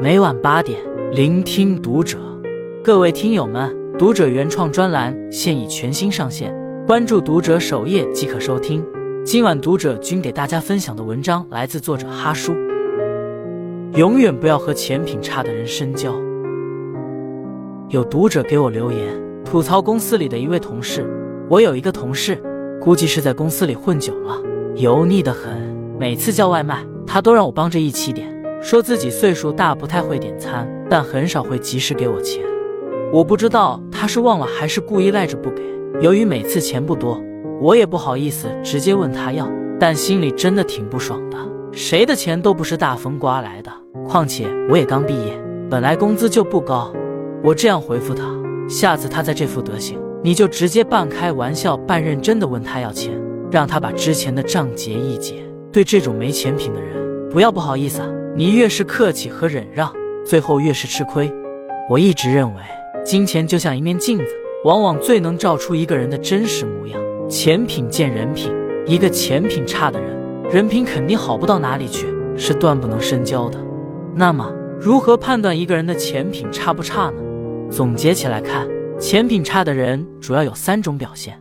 每晚八点，聆听读者。各位听友们，读者原创专栏现已全新上线，关注读者首页即可收听。今晚读者君给大家分享的文章来自作者哈叔。永远不要和钱品差的人深交。有读者给我留言吐槽公司里的一位同事。我有一个同事，估计是在公司里混久了，油腻的很。每次叫外卖，他都让我帮着一起点，说自己岁数大，不太会点餐，但很少会及时给我钱。我不知道他是忘了还是故意赖着不给。由于每次钱不多。我也不好意思直接问他要，但心里真的挺不爽的。谁的钱都不是大风刮来的，况且我也刚毕业，本来工资就不高。我这样回复他，下次他再这副德行，你就直接半开玩笑半认真的问他要钱，让他把之前的账结一结。对这种没钱品的人，不要不好意思啊，你越是客气和忍让，最后越是吃亏。我一直认为，金钱就像一面镜子，往往最能照出一个人的真实模样。钱品见人品，一个钱品差的人，人品肯定好不到哪里去，是断不能深交的。那么，如何判断一个人的钱品差不差呢？总结起来看，钱品差的人主要有三种表现：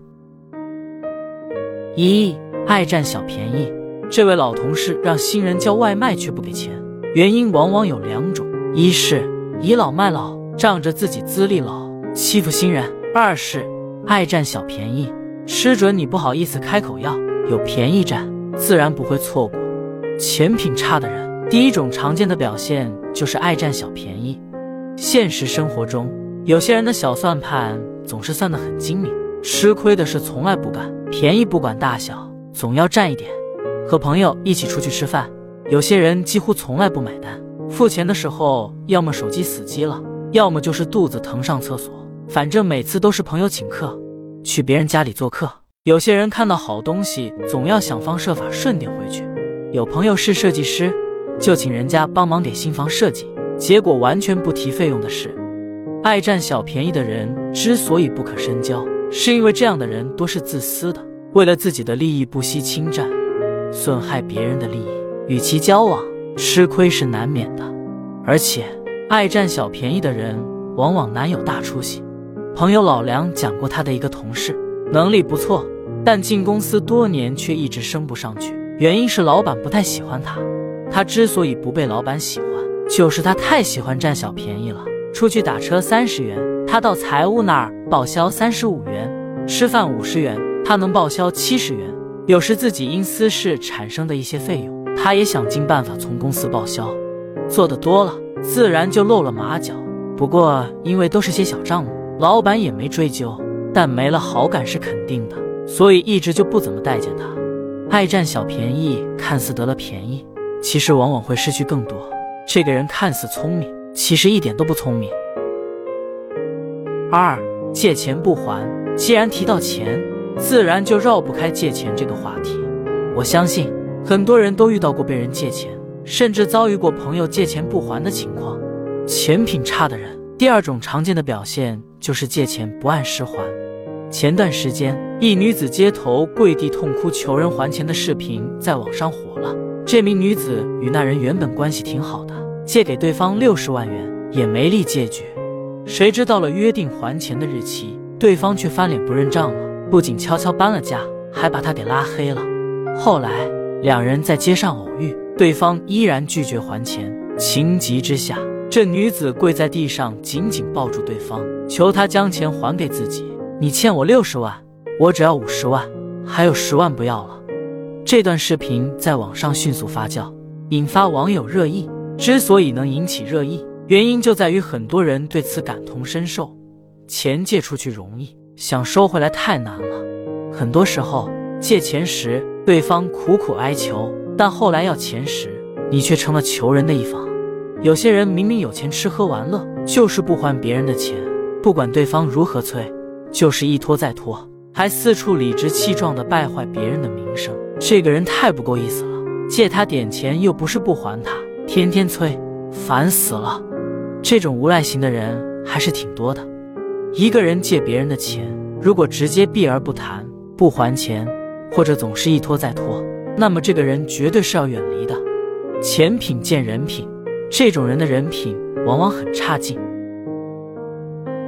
一、爱占小便宜。这位老同事让新人叫外卖却不给钱，原因往往有两种：一是倚老卖老，仗着自己资历老欺负新人；二是爱占小便宜。吃准你不好意思开口要，有便宜占，自然不会错过。钱品差的人，第一种常见的表现就是爱占小便宜。现实生活中，有些人的小算盘总是算得很精明，吃亏的事从来不干，便宜不管大小，总要占一点。和朋友一起出去吃饭，有些人几乎从来不买单，付钱的时候要么手机死机了，要么就是肚子疼上厕所，反正每次都是朋友请客。去别人家里做客，有些人看到好东西，总要想方设法顺点回去。有朋友是设计师，就请人家帮忙给新房设计，结果完全不提费用的事。爱占小便宜的人之所以不可深交，是因为这样的人多是自私的，为了自己的利益不惜侵占、损害别人的利益，与其交往，吃亏是难免的。而且，爱占小便宜的人往往难有大出息。朋友老梁讲过，他的一个同事能力不错，但进公司多年却一直升不上去，原因是老板不太喜欢他。他之所以不被老板喜欢，就是他太喜欢占小便宜了。出去打车三十元，他到财务那儿报销三十五元；吃饭五十元，他能报销七十元。有时自己因私事产生的一些费用，他也想尽办法从公司报销。做的多了，自然就露了马脚。不过因为都是些小账目。老板也没追究，但没了好感是肯定的，所以一直就不怎么待见他。爱占小便宜，看似得了便宜，其实往往会失去更多。这个人看似聪明，其实一点都不聪明。二借钱不还，既然提到钱，自然就绕不开借钱这个话题。我相信很多人都遇到过被人借钱，甚至遭遇过朋友借钱不还的情况。钱品差的人。第二种常见的表现就是借钱不按时还。前段时间，一女子街头跪地痛哭求人还钱的视频在网上火了。这名女子与那人原本关系挺好的，借给对方六十万元也没立借据。谁知到了约定还钱的日期，对方却翻脸不认账了，不仅悄悄搬了家，还把他给拉黑了。后来两人在街上偶遇，对方依然拒绝还钱，情急之下。这女子跪在地上，紧紧抱住对方，求他将钱还给自己。你欠我六十万，我只要五十万，还有十万不要了。这段视频在网上迅速发酵，引发网友热议。之所以能引起热议，原因就在于很多人对此感同身受。钱借出去容易，想收回来太难了。很多时候，借钱时对方苦苦哀求，但后来要钱时，你却成了求人的一方。有些人明明有钱吃喝玩乐，就是不还别人的钱，不管对方如何催，就是一拖再拖，还四处理直气壮的败坏别人的名声。这个人太不够意思了，借他点钱又不是不还他，天天催，烦死了。这种无赖型的人还是挺多的。一个人借别人的钱，如果直接避而不谈，不还钱，或者总是一拖再拖，那么这个人绝对是要远离的。钱品见人品，这种人的人品往往很差劲。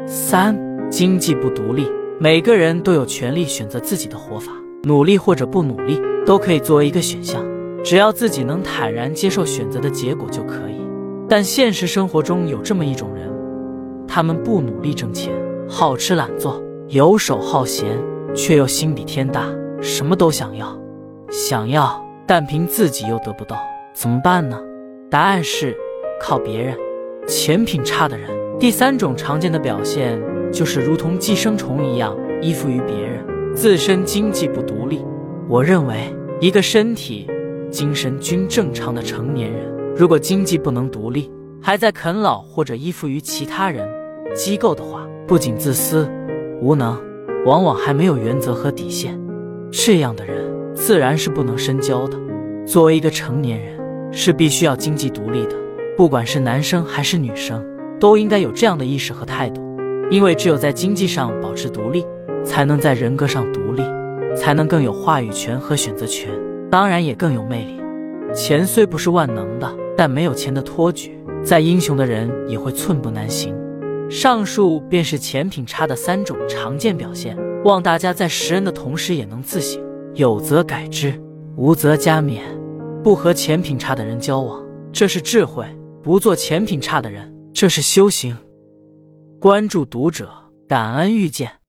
三、经济不独立，每个人都有权利选择自己的活法，努力或者不努力都可以作为一个选项，只要自己能坦然接受选择的结果就可以。但现实生活中有这么一种人，他们不努力挣钱，好吃懒做，游手好闲，却又心比天大，什么都想要，想要，但凭自己又得不到，怎么办呢？答案是靠别人。钱品差的人，第三种常见的表现就是如同寄生虫一样依附于别人，自身经济不独立。我认为，一个身体、精神均正常的成年人。如果经济不能独立，还在啃老或者依附于其他人、机构的话，不仅自私、无能，往往还没有原则和底线。这样的人自然是不能深交的。作为一个成年人，是必须要经济独立的。不管是男生还是女生，都应该有这样的意识和态度。因为只有在经济上保持独立，才能在人格上独立，才能更有话语权和选择权，当然也更有魅力。钱虽不是万能的。但没有钱的托举，再英雄的人也会寸步难行。上述便是钱品差的三种常见表现，望大家在识人的同时也能自省，有则改之，无则加勉。不和钱品差的人交往，这是智慧；不做钱品差的人，这是修行。关注读者，感恩遇见。